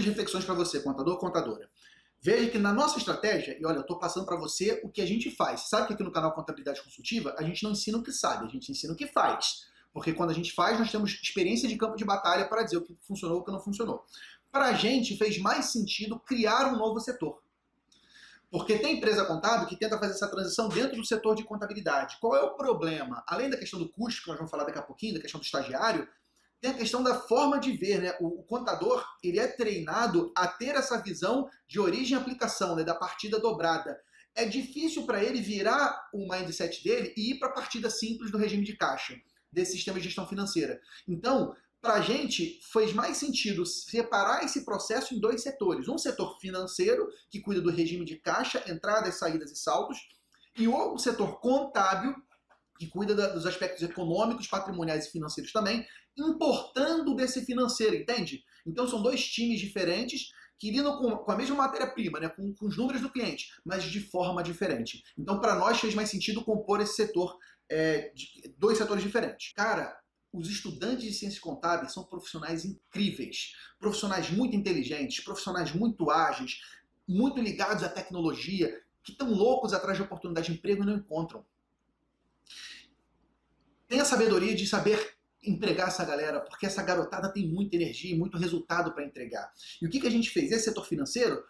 duas reflexões para você, contador, contadora. Veja que na nossa estratégia, e olha, eu estou passando para você o que a gente faz. Sabe que aqui no canal Contabilidade Consultiva a gente não ensina o que sabe, a gente ensina o que faz. Porque quando a gente faz, nós temos experiência de campo de batalha para dizer o que funcionou e o que não funcionou. Para a gente, fez mais sentido criar um novo setor. Porque tem empresa contábil que tenta fazer essa transição dentro do setor de contabilidade. Qual é o problema? Além da questão do custo, que nós vamos falar daqui a pouquinho, da questão do estagiário, tem a questão da forma de ver, né? O, contador, ele é treinado a ter essa visão de origem e aplicação, né? Da partida dobrada. É difícil para ele virar o mindset dele e ir para a partida simples do regime de caixa, desse sistema de gestão financeira. Então, para a gente, fez mais sentido separar esse processo em dois setores. Um setor financeiro, que cuida do regime de caixa, entradas, saídas e saldos, e o setor contábil, que cuida dos aspectos econômicos, patrimoniais e financeiros também, importando desse financeiro, entende? Então são dois times diferentes que lidam com, com a mesma matéria-prima, né, com, com, os números do cliente, mas de forma diferente. Então, para nós, fez mais sentido compor esse setor, é, de, dois setores diferentes. Cara, os estudantes de ciências contábeis são profissionais incríveis, profissionais muito inteligentes, profissionais muito ágeis, muito ligados à tecnologia, que estão loucos atrás de oportunidade de emprego e não encontram sabedoria de saber empregar essa galera, porque essa garotada tem muita energia e muito resultado para entregar. E o que, que a gente fez? Esse setor financeiro,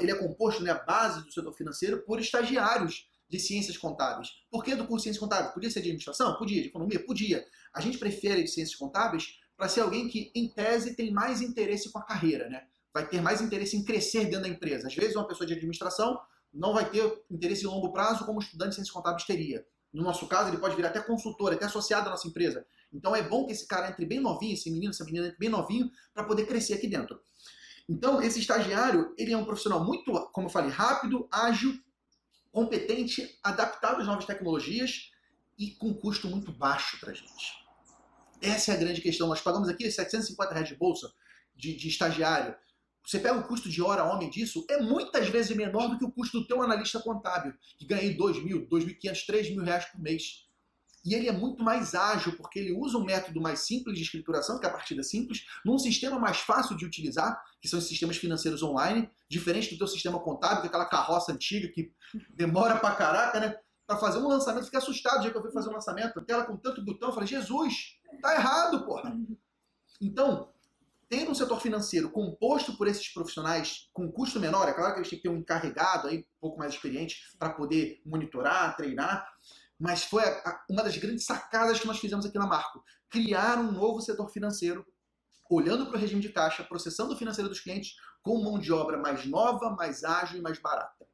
ele é composto, né, a base do setor financeiro, por estagiários de ciências contábeis. Por que do curso de ciências contábeis? Podia ser de administração? Podia. De economia? Podia. A gente prefere de ciências contábeis para ser alguém que, em tese, tem mais interesse com a carreira, né? Vai ter mais interesse em crescer dentro da empresa. Às vezes, uma pessoa de administração não vai ter interesse em longo prazo como estudante de ciências contábeis teria. No nosso caso, ele pode virar até consultor, até associado à nossa empresa. Então é bom que esse cara entre bem novinho, esse menino, essa menina entre bem novinho, para poder crescer aqui dentro. Então, esse estagiário, ele é um profissional muito, como eu falei, rápido, ágil, competente, adaptado às novas tecnologias e com custo muito baixo para a gente. Essa é a grande questão. Nós pagamos aqui 750 reais de bolsa de, de estagiário. Você pega o custo de hora homem disso, é muitas vezes menor do que o custo do teu analista contábil, que ganha 2 mil, 2.500, 3 mil reais por mês. E ele é muito mais ágil, porque ele usa um método mais simples de escrituração, que é a partida simples, num sistema mais fácil de utilizar, que são os sistemas financeiros online, diferente do teu sistema contábil, que é aquela carroça antiga que demora pra caraca, né? Pra fazer um lançamento, fiquei assustado dia que eu fui fazer um lançamento, tela com tanto botão, eu falei, Jesus, tá errado, porra. Então, tendo um setor financeiro composto por esses profissionais com custo menor, é claro que eles têm que ter um encarregado aí, um pouco mais experiente para poder monitorar, treinar, mas foi a, a, uma das grandes sacadas que nós fizemos aqui na Marco. Criar um novo setor financeiro, olhando para o regime de caixa, processando o financeiro dos clientes com mão de obra mais nova, mais ágil e mais barata.